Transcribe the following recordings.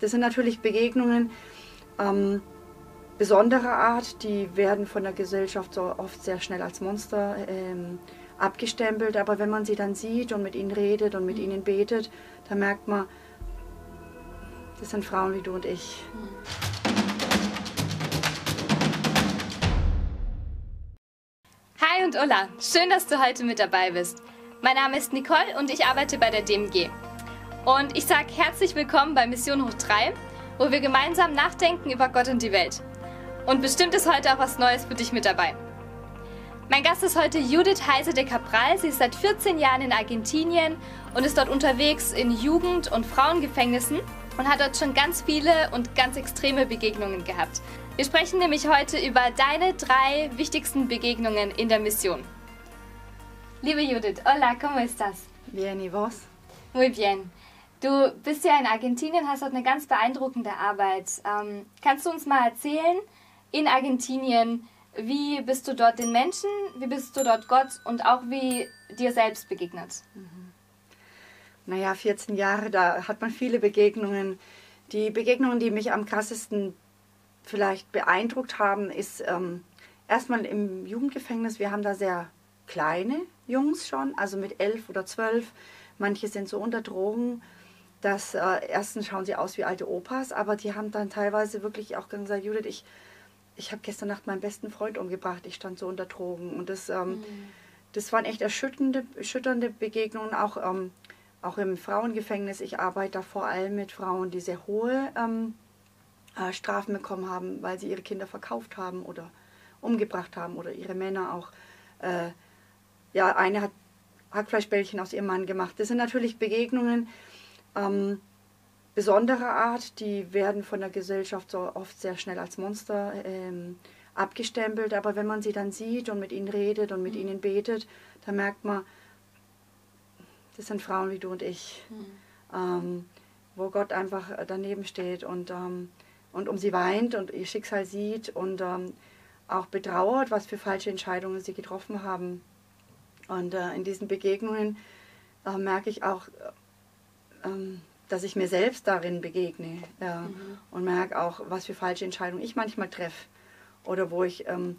Das sind natürlich Begegnungen ähm, besonderer Art, die werden von der Gesellschaft so oft sehr schnell als Monster ähm, abgestempelt, aber wenn man sie dann sieht und mit ihnen redet und mit mhm. ihnen betet, dann merkt man, das sind Frauen wie du und ich. Hi und Ulla, schön, dass du heute mit dabei bist. Mein Name ist Nicole und ich arbeite bei der DMG. Und ich sage herzlich willkommen bei Mission Hoch 3, wo wir gemeinsam nachdenken über Gott und die Welt. Und bestimmt ist heute auch was Neues für dich mit dabei. Mein Gast ist heute Judith Heise de Cabral. Sie ist seit 14 Jahren in Argentinien und ist dort unterwegs in Jugend- und Frauengefängnissen und hat dort schon ganz viele und ganz extreme Begegnungen gehabt. Wir sprechen nämlich heute über deine drei wichtigsten Begegnungen in der Mission. Liebe Judith, hola, ¿cómo estás? Bien, ¿y vos? Muy bien. Du bist ja in Argentinien, hast dort eine ganz beeindruckende Arbeit. Ähm, kannst du uns mal erzählen, in Argentinien, wie bist du dort den Menschen, wie bist du dort Gott und auch wie dir selbst begegnet? Mhm. Naja, 14 Jahre, da hat man viele Begegnungen. Die Begegnungen, die mich am krassesten vielleicht beeindruckt haben, ist ähm, erstmal im Jugendgefängnis. Wir haben da sehr kleine Jungs schon, also mit elf oder zwölf. Manche sind so unter Drogen. Dass äh, erstens schauen sie aus wie alte Opas, aber die haben dann teilweise wirklich auch gesagt, Judith, ich, ich habe gestern Nacht meinen besten Freund umgebracht, ich stand so unter Drogen. Und das, ähm, mhm. das waren echt erschütternde, erschütternde Begegnungen, auch, ähm, auch im Frauengefängnis. Ich arbeite da vor allem mit Frauen, die sehr hohe ähm, äh, Strafen bekommen haben, weil sie ihre Kinder verkauft haben oder umgebracht haben oder ihre Männer auch. Äh, ja, eine hat Hackfleischbällchen aus ihrem Mann gemacht. Das sind natürlich Begegnungen ähm, besonderer Art, die werden von der Gesellschaft so oft sehr schnell als Monster ähm, abgestempelt, aber wenn man sie dann sieht und mit ihnen redet und mit mhm. ihnen betet, dann merkt man, das sind Frauen wie du und ich, mhm. ähm, wo Gott einfach daneben steht und, ähm, und um sie weint und ihr Schicksal sieht und ähm, auch betrauert, was für falsche Entscheidungen sie getroffen haben. Und äh, in diesen Begegnungen äh, merke ich auch, ähm, dass ich mir selbst darin begegne mhm. und merke auch, was für falsche Entscheidungen ich manchmal treffe oder wo ich ähm,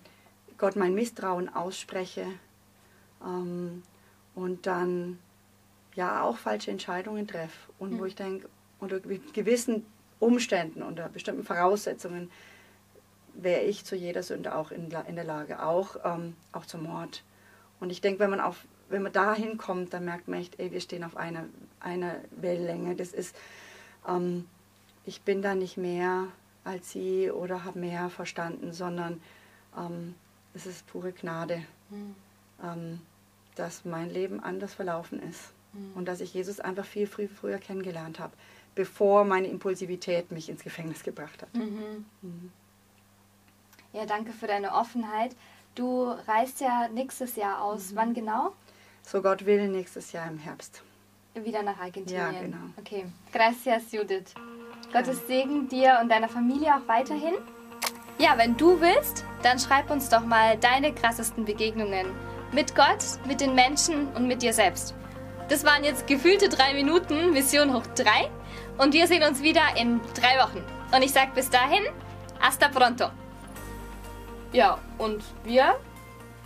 Gott mein Misstrauen ausspreche ähm, und dann ja auch falsche Entscheidungen treffe und mhm. wo ich denke, unter gewissen Umständen, unter bestimmten Voraussetzungen wäre ich zu jeder Sünde auch in, in der Lage, auch, ähm, auch zum Mord. Und ich denke, wenn man auf, wenn man da hinkommt, dann merkt man echt, ey, wir stehen auf einer, einer Wellenlänge. Das ist, ähm, ich bin da nicht mehr als sie oder habe mehr verstanden, sondern ähm, es ist pure Gnade, mhm. ähm, dass mein Leben anders verlaufen ist mhm. und dass ich Jesus einfach viel früh, früher kennengelernt habe, bevor meine Impulsivität mich ins Gefängnis gebracht hat. Mhm. mhm. Ja, danke für deine Offenheit. Du reist ja nächstes Jahr aus. Mhm. Wann genau? So Gott will, nächstes Jahr im Herbst. Wieder nach Argentinien. Ja, genau. Okay. Gracias, Judith. Gottes Segen dir und deiner Familie auch weiterhin. Ja, wenn du willst, dann schreib uns doch mal deine krassesten Begegnungen mit Gott, mit den Menschen und mit dir selbst. Das waren jetzt gefühlte drei Minuten Mission hoch drei und wir sehen uns wieder in drei Wochen. Und ich sag bis dahin, hasta pronto. Ja, und wir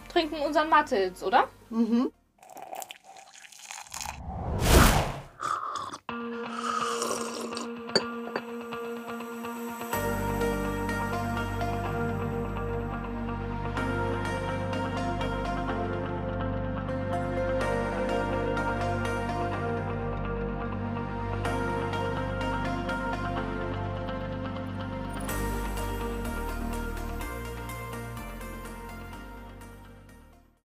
trinken unseren Mate jetzt, oder? Mhm.